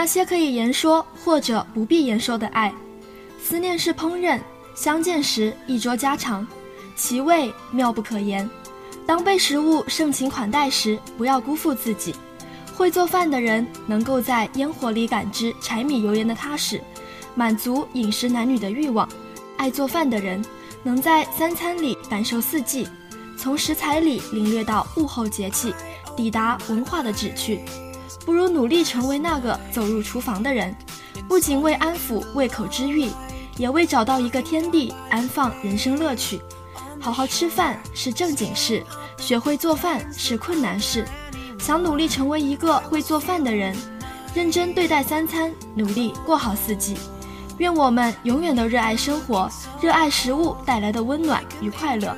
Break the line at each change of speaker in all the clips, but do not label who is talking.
那些可以言说或者不必言说的爱。思念是烹饪，相见时一桌家常，其味妙不可言。当被食物盛情款待时，不要辜负自己。会做饭的人能够在烟火里感知柴米油盐的踏实，满足饮食男女的欲望。爱做饭的人能在三餐里感受四季，从食材里领略到物候节气，抵达文化的旨趣。不如努力成为那个走入厨房的人，不仅为安抚胃口之欲，也为找到一个天地安放人生乐趣。好好吃饭是正经事，学会做饭是困难事。想努力成为一个会做饭的人，认真对待三餐，努力过好四季。愿我们永远都热爱生活，热爱食物带来的温暖与快乐。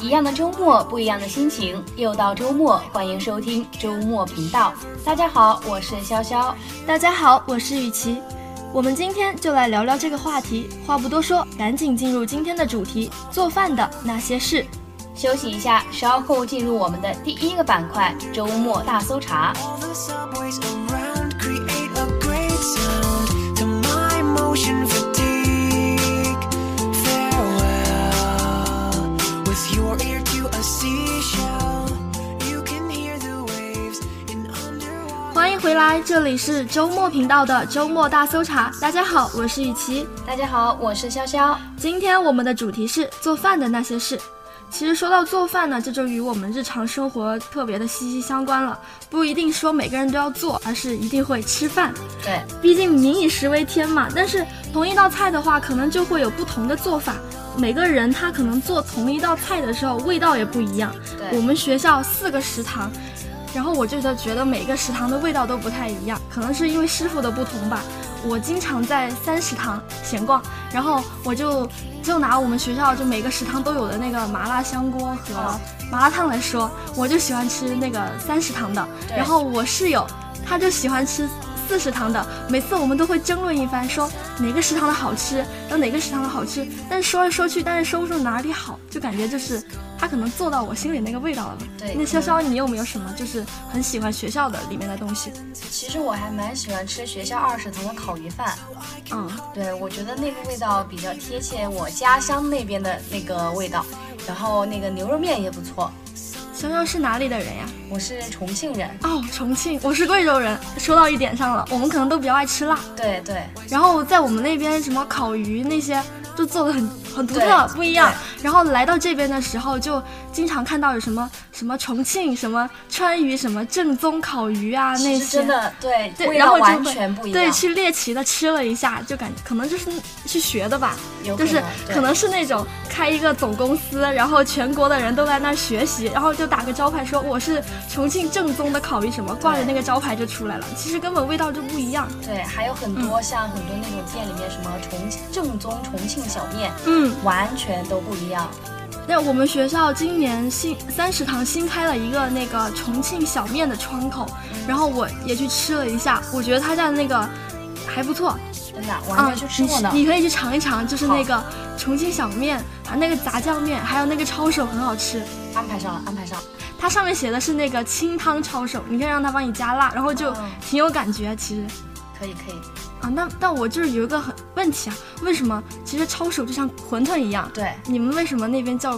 一样的周末，不一样的心情。又到周末，欢迎收听周末频道。大家好，我是潇潇。
大家好，我是雨琪。我们今天就来聊聊这个话题。话不多说，赶紧进入今天的主题：做饭的那些事。
休息一下，稍后进入我们的第一个板块——周末大搜查。
迎回来，这里是周末频道的周末大搜查。大家好，我是雨琪。
大家好，我是潇潇。
今天我们的主题是做饭的那些事。其实说到做饭呢，这就与我们日常生活特别的息息相关了。不一定说每个人都要做，而是一定会吃饭。
对，
毕竟民以食为天嘛。但是同一道菜的话，可能就会有不同的做法。每个人他可能做同一道菜的时候，味道也不一样。
对，
我们学校四个食堂，然后我就觉得每个食堂的味道都不太一样，可能是因为师傅的不同吧。我经常在三食堂闲逛，然后我就就拿我们学校就每个食堂都有的那个麻辣香锅和麻辣烫来说，我就喜欢吃那个三食堂的。然后我室友他就喜欢吃四食堂的。每次我们都会争论一番，说哪个食堂的好吃，然后哪个食堂的好吃。但是说来说去，但是说不出哪里好，就感觉就是他可能做到我心里那个味道了。
对，
那潇潇，你有没有什么就是很喜欢学校的里面的东西？
其实我还蛮喜欢吃学校二食堂的烤鱼饭。
嗯，
对，我觉得那个味道比较贴切我家乡那边的那个味道。然后那个牛肉面也不错。
潇潇是哪里的人呀？
我是重庆人。
哦，重庆，我是贵州人。说到一点上了，我们可能都比较爱吃辣。
对对。
然后在我们那边，什么烤鱼那些。就做的很很独特，不一样。然后来到这边的时候，就经常看到有什么什么重庆什么川渝什么正宗烤鱼啊那些，
真的对
对，然后
完全不一样。
对，去猎奇的吃了一下，就感觉可能就是去学的吧，就是可能是那种开一个总公司，然后全国的人都在那儿学习，然后就打个招牌说我是重庆正宗的烤鱼什么，挂着那个招牌就出来了。其实根本味道就不一样。
对，还有很多像很多那种店里面什么重正宗重庆。小面，
嗯，
完全都不一样。
那我们学校今年新三食堂新开了一个那个重庆小面的窗口，然后我也去吃了一下，我觉得他家的那个还不错。
真的，我还没去吃过呢。
你可以去尝一尝，就是那个重庆小面，啊，那个炸酱面，还有那个抄手很好吃。
安排上了，安排上。
它上面写的是那个清汤抄手，你可以让他帮你加辣，然后就挺有感觉。其实，
可以可以。
啊，那那我就是有一个很问题啊，为什么其实抄手就像馄饨一样？
对，
你们为什么那边叫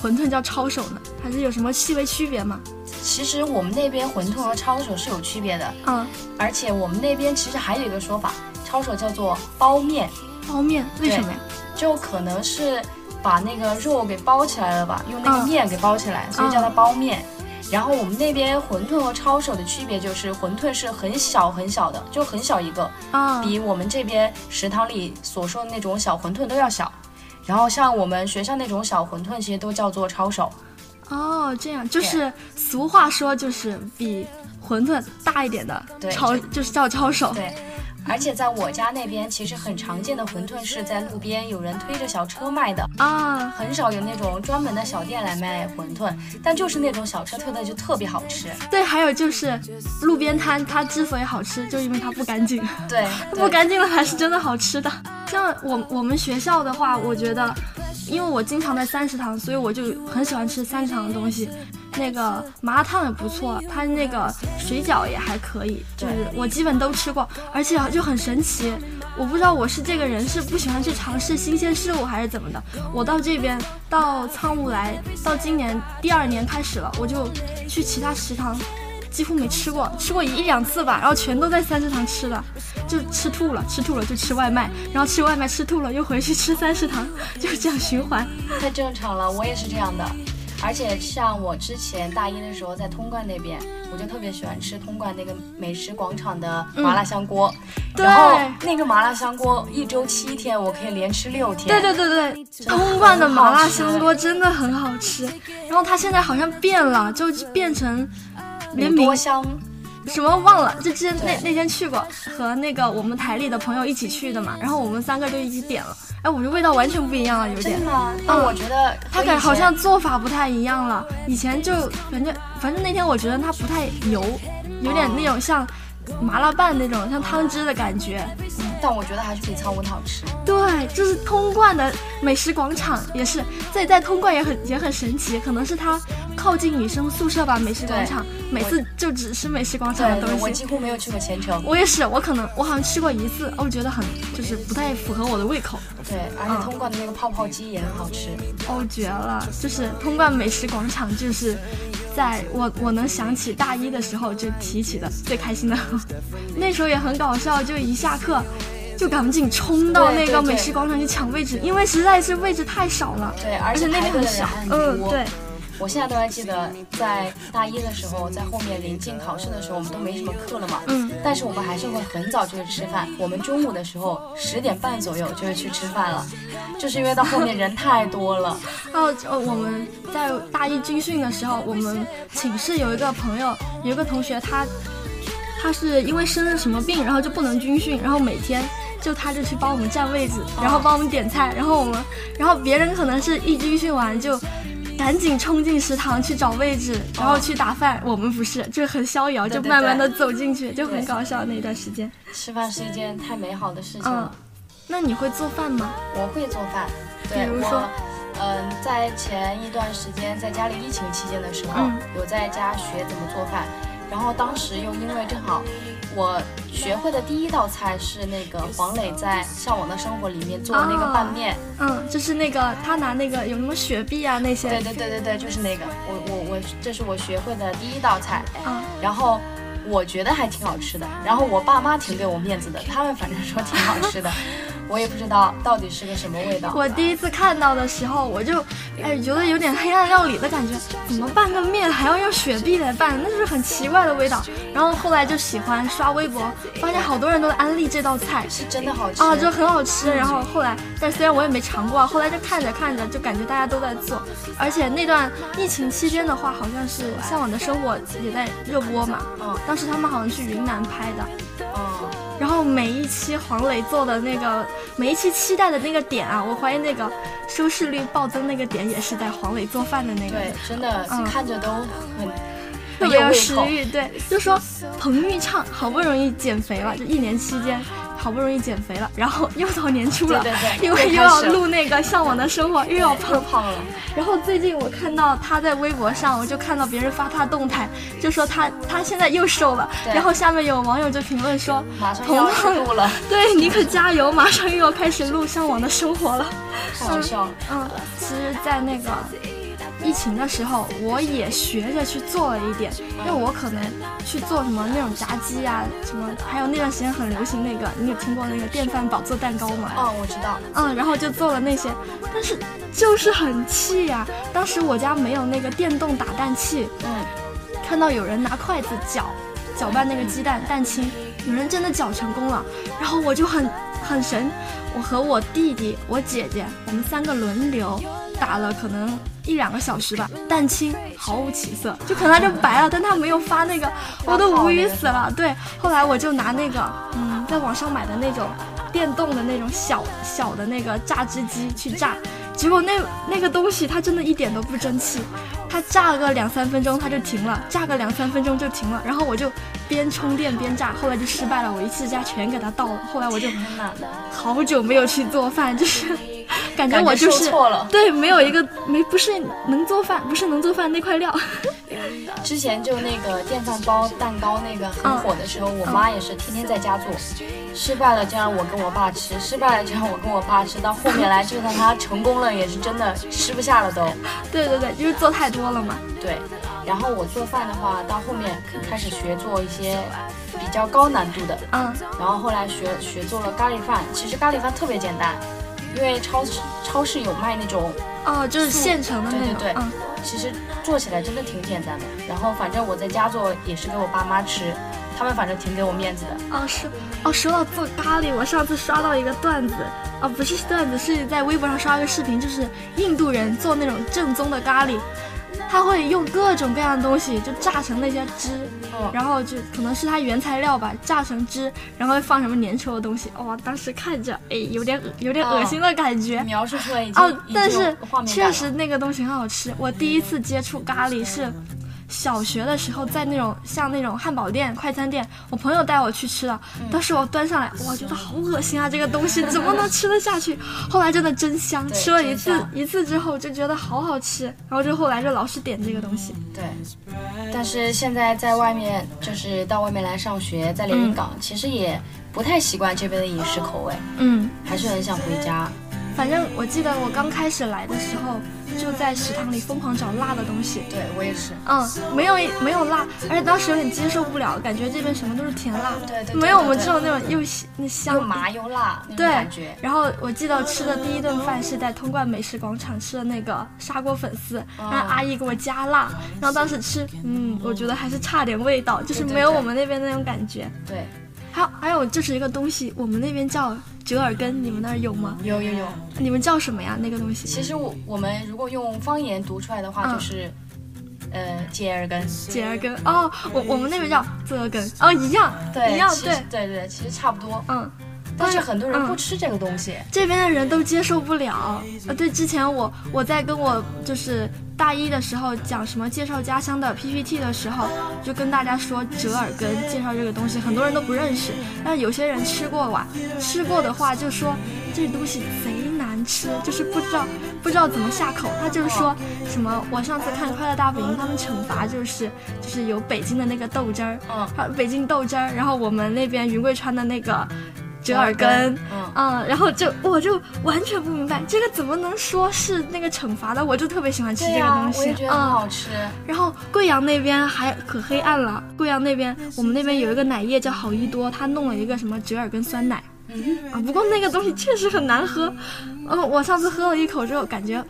馄饨叫抄手呢？还是有什么细微区别吗？
其实我们那边馄饨和抄手是有区别的。
嗯，
而且我们那边其实还有一个说法，抄手叫做包面。
包面为什么呀？
就可能是把那个肉给包起来了吧，用那个面给包起来，所以叫它包面。然后我们那边馄饨和抄手的区别就是，馄饨是很小很小的，就很小一个，
啊，
比我们这边食堂里所说的那种小馄饨都要小。然后像我们学校那种小馄饨，其实都叫做抄手。
哦，这样就是俗话说就是比馄饨大一点的抄，就是叫抄手。
对。而且在我家那边，其实很常见的馄饨是在路边有人推着小车卖的
啊，
很少有那种专门的小店来卖馄饨，但就是那种小车推的就特别好吃。
对，还有就是路边摊，它之所以好吃，就因为它不干净。
对，
不干净了还是真的好吃的。像我我们学校的话，我觉得，因为我经常在三食堂，所以我就很喜欢吃三食堂的东西。那个麻辣烫也不错，它那个水饺也还可以，就是我基本都吃过，而且就很神奇。我不知道我是这个人是不喜欢去尝试新鲜事物还是怎么的。我到这边到苍梧来到今年第二年开始了，我就去其他食堂几乎没吃过，吃过一两次吧，然后全都在三食堂吃的，就吃吐了，吃吐了就吃外卖，然后吃外卖吃吐了又回去吃三食堂，就是这样循环。
太正常了，我也是这样的。而且像我之前大一的时候在通贯那边，我就特别喜欢吃通贯那个美食广场的麻辣香锅。然后那个麻辣香锅一周七天，我可以连吃六天。
对对对对，通贯的麻辣香锅真的很好吃。然后它现在好像变了，就变成连
多香。
什么忘了？就之前那那天去过，和那个我们台里的朋友一起去的嘛。然后我们三个就一起点了。哎，我觉得味道完全不一样了，有点。
真的吗？但我觉得
它感好像做法不太一样了。以前就反正反正那天我觉得它不太油，有点那种像。麻辣拌那种像汤汁的感觉，嗯
但我觉得还是比苍梧好吃。
对，就是通贯的美食广场，也是在在通贯也很也很神奇，可能是它靠近女生宿舍吧。美食广场每次就只吃美食广场的东西。
我几乎没有去过前程。
我也是，我可能我好像吃过一次，我觉得很就是不太符合我的胃口。
对，而且通贯的那个泡泡鸡也很好吃。
哦，绝了！就是通贯美食广场，就是在我我能想起大一的时候就提起的最开心的。那时候也很搞笑，就一下课，就赶紧冲到那个美食广场去抢位置，因为实在是位置太少了。
对，而
且
那边
很小。嗯，对。
我现在都还记得，在大一的时候，在后面临近考试的时候，我们都没什么课了嘛。
嗯。
但是我们还是会很早就去吃饭。我们中午的时候十点半左右就会去吃饭了，就是因为到后面人太多了。
哦，呃，我们在大一军训的时候，我们寝室有一个朋友，有一个同学，他。他是因为生了什么病，然后就不能军训，然后每天就他就去帮我们占位子，然后帮我们点菜，然后我们，然后别人可能是一军训完就赶紧冲进食堂去找位置，然后去打饭，我们不是，就很逍遥，就慢慢的走进去，就很搞笑那一段时间。
吃饭是一件太美好的事情了。
那你会做饭吗？
我会做饭，
比如说，
嗯，在前一段时间在家里疫情期间的时候，有在家学怎么做饭。然后当时又因为正好，我学会的第一道菜是那个黄磊在《向往的生活》里面做的那个拌面，
嗯，就是那个他拿那个有什么雪碧啊那些，
对对对对对，就是那个，我我我，这是我学会的第一道菜，
嗯，
然后我觉得还挺好吃的，然后我爸妈挺给我面子的，他们反正说挺好吃的。我也不知道到底是个什么味道。
我第一次看到的时候，我就，哎，觉得有点黑暗料理的感觉。怎么拌个面还要用雪碧来拌？那就是很奇怪的味道。然后后来就喜欢刷微博，发现好多人都在安利这道菜，
是真的好吃
啊，就很好吃。然后后来，但虽然我也没尝过，后来就看着看着就感觉大家都在做。而且那段疫情期间的话，好像是《向往的生活》也在热播嘛。
嗯。
当时他们好像去云南拍的。
嗯。
然后每一期黄磊做的那个，每一期期待的那个点啊，我怀疑那个收视率暴增那个点也是在黄磊做饭的那个。
对，真的看着都很
特别有食欲。对，就说彭昱畅好不容易减肥了，就一年期间。好不容易减肥了，然后又到年初了，因为又要录那个向往的生活，又要
胖
胖了。然后最近我看到他在微博上，我就看到别人发他动态，就说他他现在又瘦了。然后下面有网友就评论说：“
同样录了，
对你可加油，马上又要开始录向往的生活了。”
好笑。
嗯，其实，在那个。疫情的时候，我也学着去做了一点，因为我可能去做什么那种炸鸡啊，什么，还有那段时间很流行那个，你有听过那个电饭煲做蛋糕吗？
哦，我知道。
嗯，然后就做了那些，但是就是很气呀。当时我家没有那个电动打蛋器，
嗯，
看到有人拿筷子搅搅拌那个鸡蛋蛋清，有人真的搅成功了，然后我就很很神，我和我弟弟、我姐姐，我们三个轮流打了，可能。一两个小时吧，蛋清毫无起色，就可能它就白了，但它没有发那个，我都无语死了。对，后来我就拿那个，嗯，在网上买的那种电动的那种小小的那个榨汁机去榨，结果那那个东西它真的一点都不争气，它榨个两三分钟它就停了，榨个两三分钟就停了，然后我就边充电边榨，后来就失败了，我一次加全给它倒了。后来我就好久没有去做饭，就是。感觉我就是
错了。
对，没有一个没不是能做饭，不是能做饭那块料。
之前就那个电饭煲蛋糕那个很火的时候，我妈也是天天在家做，失败了就让我跟我爸吃，失败了就让我跟我爸吃，到后面来就算他成功了，也是真的吃不下了都。
对对对，因为做太多了嘛。
对，然后我做饭的话，到后面开始学做一些比较高难度的，
嗯，
然后后来学学做了咖喱饭，其实咖喱饭特别简单，因为超市超市有卖那种。
哦，就是现成的那
种，对对对，
嗯，
其实做起来真的挺简单的。然后反正我在家做也是给我爸妈吃，他们反正挺给我面子的。
哦，是，哦，说到做咖喱，我上次刷到一个段子，哦，不是段子，是在微博上刷一个视频，就是印度人做那种正宗的咖喱。他会用各种各样的东西，就榨成那些汁，然后就可能是它原材料吧，榨成汁，然后放什么粘稠的东西。哇，当时看着，哎，有点有点恶心的感觉。
描述出来已经哦，
但是确实那个东西很好吃。我第一次接触咖喱是。小学的时候，在那种像那种汉堡店、快餐店，我朋友带我去吃的。当时我端上来，我觉得好恶心啊！这个东西怎么能吃得下去？后来真的真香，吃了一次一次之后就觉得好好吃，然后就后来就老是点这个东西。
对，但是现在在外面，就是到外面来上学，在连云港，其实也不太习惯这边的饮食口味。
嗯，
还是很想回家。
反正我记得我刚开始来的时候，就在食堂里疯狂找辣的东西。
对我也是。
嗯，没有没有辣，而且当时有点接受不了，感觉这边什么都是甜辣。
对对。
没有我们这种那种又那香
又麻又辣那种感觉。
然后我记得吃的第一顿饭是在通贯美食广场吃的那个砂锅粉丝，让阿姨给我加辣。然后当时吃，嗯，我觉得还是差点味道，就是没有我们那边那种感觉。
对。
还有还有就是一个东西，我们那边叫折耳根，你们那儿有吗？
有有有。
你们叫什么呀？那个东西？
其实我我们如果用方言读出来的话，就是，呃，折耳根。
折耳根哦，我我们那边叫折耳根哦，一样，
对，
一样，对
对对，其实差不多，
嗯。
但是很多人不吃这个东西，
这边的人都接受不了。呃，对，之前我我在跟我就是大一的时候讲什么介绍家乡的 PPT 的时候，就跟大家说折耳根，介绍这个东西，很多人都不认识。但是有些人吃过哇，吃过的话就说这东西贼难吃，就是不知道不知道怎么下口。他就是说什么，我上次看《快乐大本营》，他们惩罚就是就是有北京的那个豆汁儿，嗯，北京豆汁儿，然后我们那边云贵川的那个。折耳根，嗯，然后就我就完全不明白这个怎么能说是那个惩罚的，我就特别喜欢吃这个东西，
嗯，好吃。
然后贵阳那边还可黑暗了，贵阳那边我们那边有一个奶业叫好一多，他弄了一个什么折耳根酸奶，啊，不过那个东西确实很难喝，嗯，我上次喝了一口之后感觉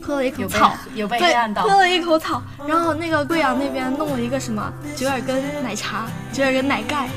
喝了一口草，
有被黑暗到，
喝了一口草。然后那个贵阳那边弄了一个什么折耳根奶茶，折耳根奶盖。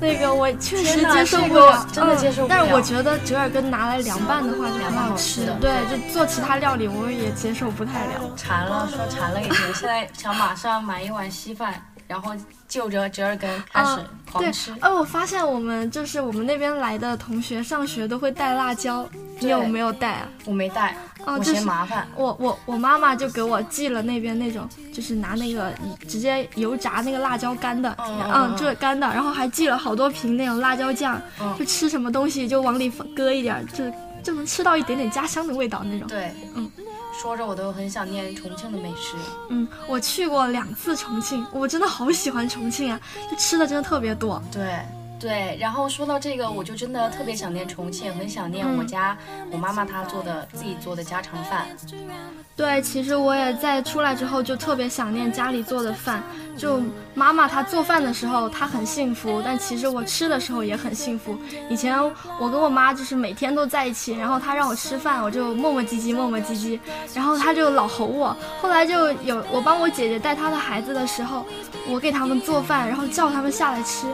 那个我确实接受不了，
真的接受不
了。但是我觉得折耳根拿来凉拌的话就很好吃的，对，就做其他料理我也接受不太了。
馋了，说馋了已经，现在想马上买一碗稀饭，然后就着折耳根开始狂吃。
哎，我发现我们就是我们那边来的同学上学都会带辣椒，你有没有带啊？
我没带。我嫌麻烦，
我我我妈妈就给我寄了那边那种，就是拿那个直接油炸那个辣椒干的，嗯，就是干的，然后还寄了好多瓶那种辣椒酱，就吃什么东西就往里搁一点，就就能吃到一点点家乡的味道那种。
对，
嗯，
说着我都很想念重庆的美食。
嗯，我去过两次重庆，我真的好喜欢重庆啊，就吃的真的特别多。
对。对，然后说到这个，我就真的特别想念重庆，很想念我家我妈妈她做的自己做的家常饭。
对，其实我也在出来之后就特别想念家里做的饭。就妈妈她做饭的时候，她很幸福，但其实我吃的时候也很幸福。以前我跟我妈就是每天都在一起，然后她让我吃饭，我就磨磨唧唧磨磨唧唧，然后她就老吼我。后来就有我帮我姐姐带她的孩子的时候，我给他们做饭，然后叫他们下来吃。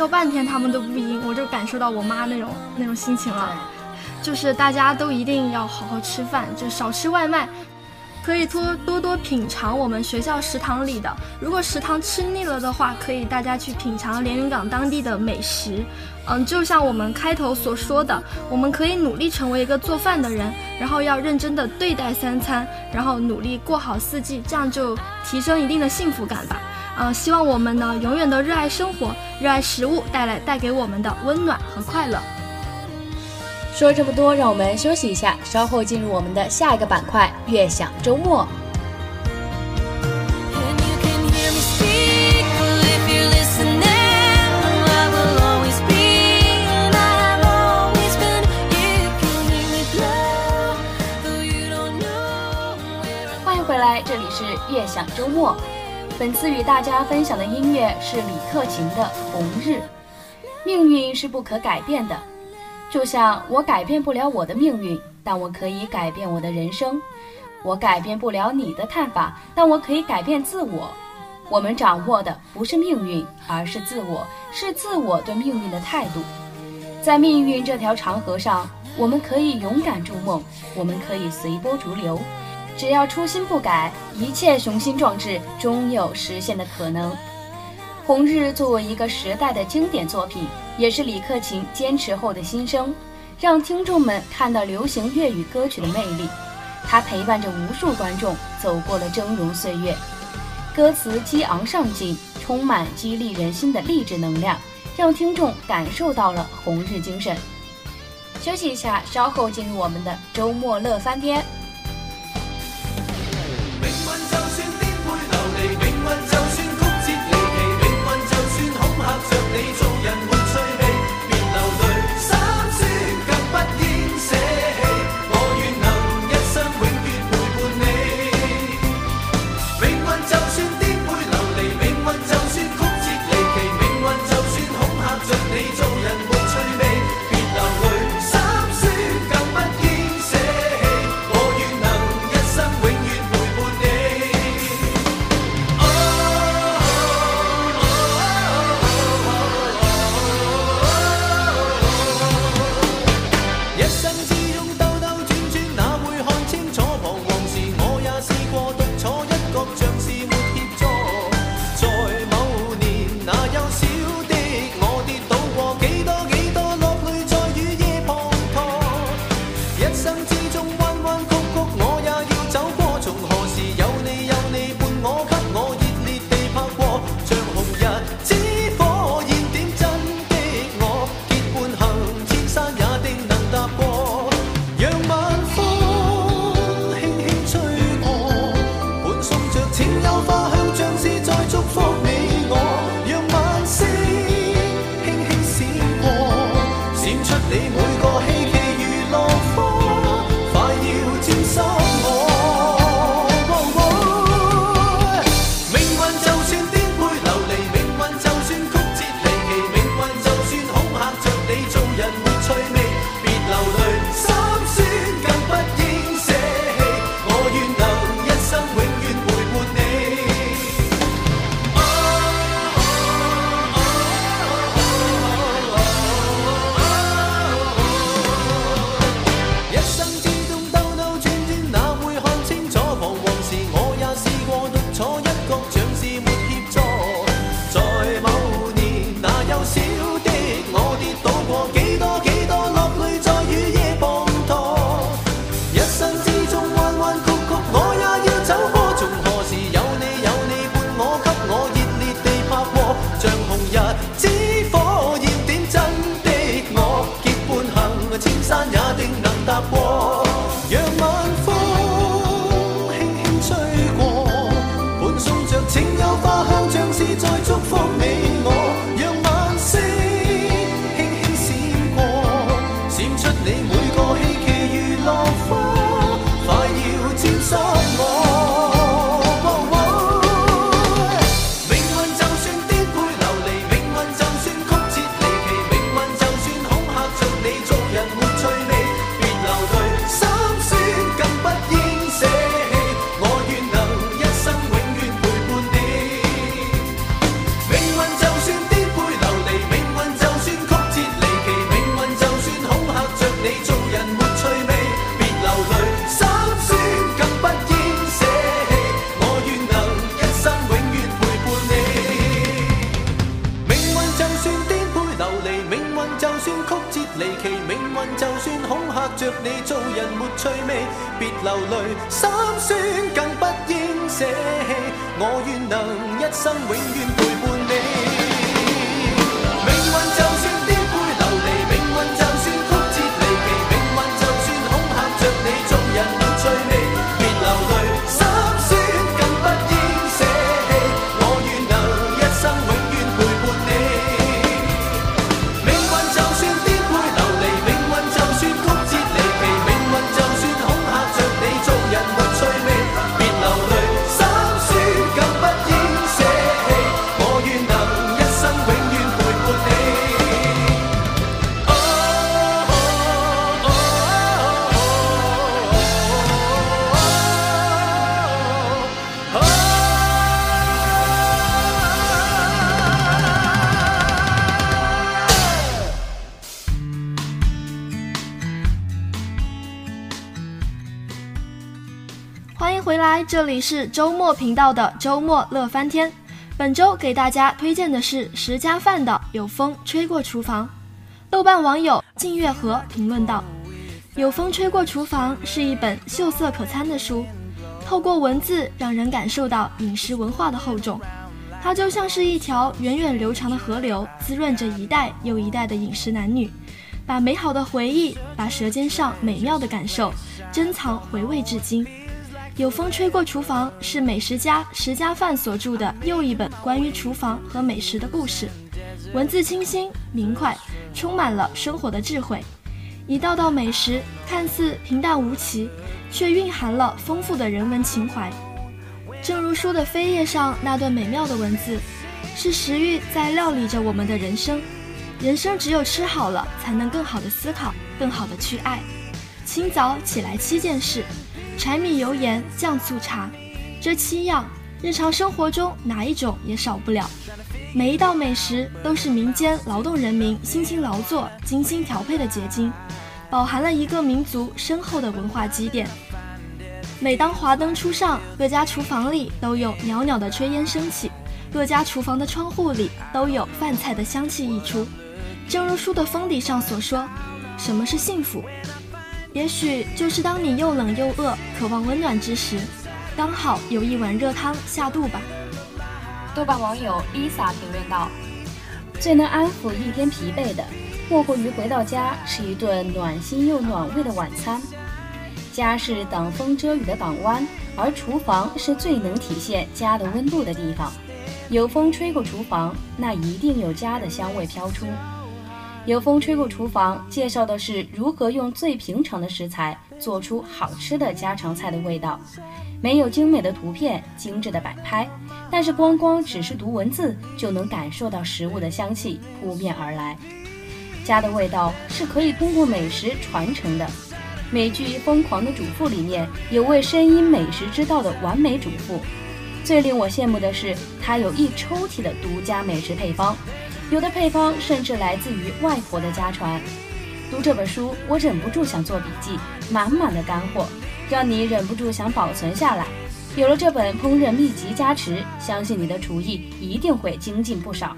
叫半天他们都不应，我就感受到我妈那种那种心情了。就是大家都一定要好好吃饭，就少吃外卖，可以多多多品尝我们学校食堂里的。如果食堂吃腻了的话，可以大家去品尝连云港当地的美食。嗯，就像我们开头所说的，我们可以努力成为一个做饭的人，然后要认真的对待三餐，然后努力过好四季，这样就提升一定的幸福感吧。呃，希望我们呢永远都热爱生活，热爱食物带来带给我们的温暖和快乐。
说了这么多，让我们休息一下，稍后进入我们的下一个板块——悦享周末。欢迎回来，这里是悦享周末。本次与大家分享的音乐是李克勤的《红日》。命运是不可改变的。就像我改变不了我的命运，但我可以改变我的人生。我改变不了你的看法，但我可以改变自我。我们掌握的不是命运，而是自我，是自我对命运的态度。在命运这条长河上，我们可以勇敢筑梦，我们可以随波逐流。只要初心不改，一切雄心壮志终有实现的可能。《红日》作为一个时代的经典作品，也是李克勤坚持后的新生，让听众们看到流行粤语歌曲的魅力。他陪伴着无数观众走过了峥嵘岁月，歌词激昂上进，充满激励人心的励志能量，让听众感受到了红日精神。休息一下，稍后进入我们的周末乐翻天。
永远
这里是周末频道的周末乐翻天。本周给大家推荐的是石家范的《有风吹过厨房》。豆瓣网友静月河评论道：“有风吹过厨房是一本秀色可餐的书，透过文字让人感受到饮食文化的厚重。它就像是一条源远流长的河流，滋润着一代又一代的饮食男女。”把美好的回忆，把舌尖上美妙的感受珍藏回味至今。有风吹过厨房是美食家石家范所著的又一本关于厨房和美食的故事，文字清新明快，充满了生活的智慧。一道道美食看似平淡无奇，却蕴含了丰富的人文情怀。正如书的扉页上那段美妙的文字，是食欲在料理着我们的人生。人生只有吃好了，才能更好的思考，更好的去爱。清早起来七件事：柴米油盐酱醋茶，这七样日常生活中哪一种也少不了。每一道美食都是民间劳动人民辛勤劳作、精心调配的结晶，饱含了一个民族深厚的文化积淀。每当华灯初上，各家厨房里都有袅袅的炊烟升起，各家厨房的窗户里都有饭菜的香气溢出。正如书的封底上所说，什么是幸福？也许就是当你又冷又饿、渴望温暖之时，刚好有一碗热汤下肚吧。
豆瓣网友 Lisa 评论道：“最能安抚一天疲惫的，莫过于回到家是一顿暖心又暖胃的晚餐。家是挡风遮雨的港湾，而厨房是最能体现家的温度的地方。有风吹过厨房，那一定有家的香味飘出。”有风吹过厨房，介绍的是如何用最平常的食材做出好吃的家常菜的味道。没有精美的图片、精致的摆拍，但是光光只是读文字就能感受到食物的香气扑面而来。家的味道是可以通过美食传承的。美剧《疯狂的主妇》里面有位深谙美食之道的完美主妇，最令我羡慕的是她有一抽屉的独家美食配方。有的配方甚至来自于外婆的家传。读这本书，我忍不住想做笔记，满满的干货，让你忍不住想保存下来。有了这本烹饪秘籍加持，相信你的厨艺一定会精进不少。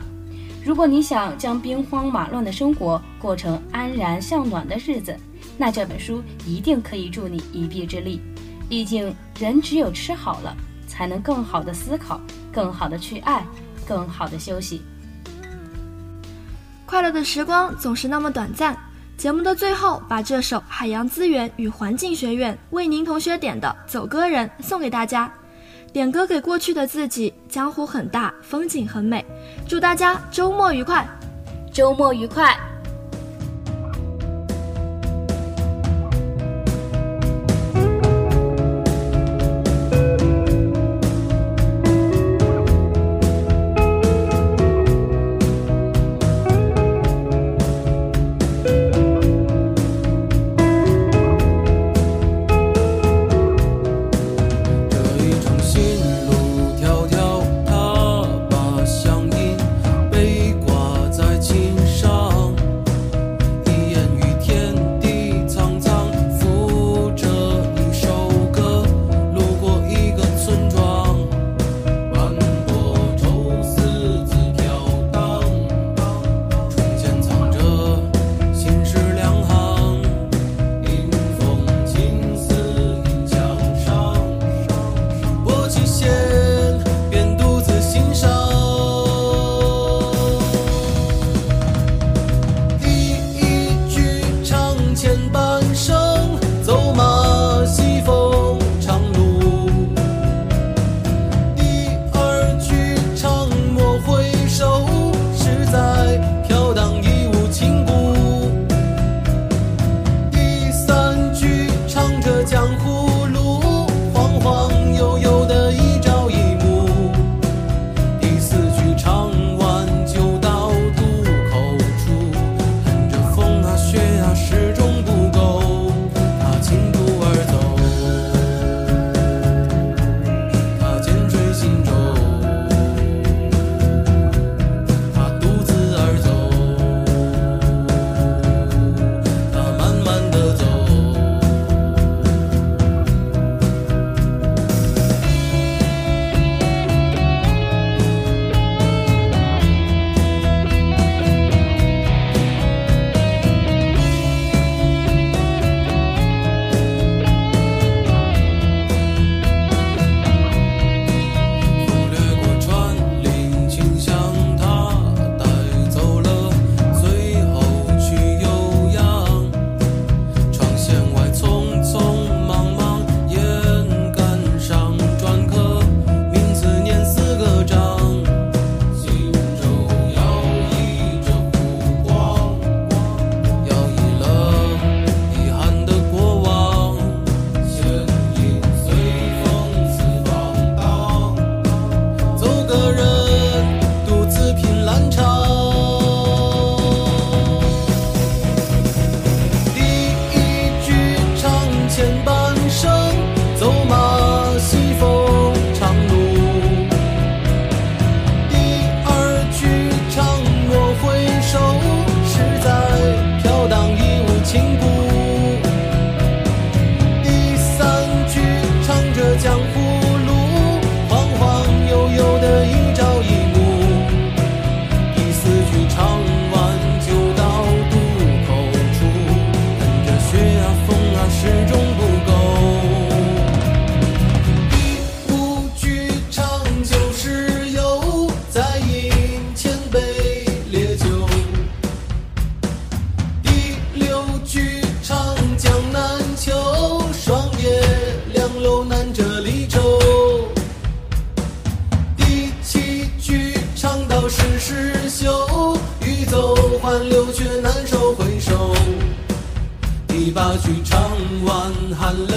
如果你想将兵荒马乱的生活过成安然向暖的日子，那这本书一定可以助你一臂之力。毕竟，人只有吃好了，才能更好的思考，更好的去爱，更好的休息。
快乐的时光总是那么短暂。节目的最后，把这首海洋资源与环境学院为您同学点的《走歌人》送给大家，点歌给过去的自己。江湖很大，风景很美，祝大家周末愉快，
周末愉快。
事事休欲走还留却难收回首。第八句唱完寒流